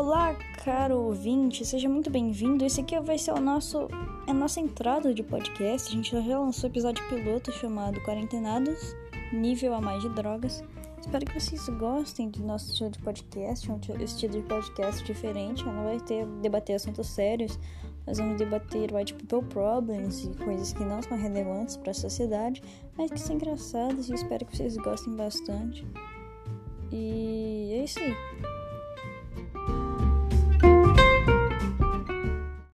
Olá, caro ouvinte, seja muito bem-vindo. Esse aqui vai ser o nosso, é a nossa entrada de podcast. A gente já lançou um episódio piloto chamado Quarentenados, nível a mais de drogas. Espero que vocês gostem do nosso estilo de podcast, um estilo de podcast diferente. Não vai ter debater assuntos sérios, nós vamos debater white tipo, people problems e coisas que não são relevantes para a sociedade, mas que são engraçadas e espero que vocês gostem bastante. E é isso aí.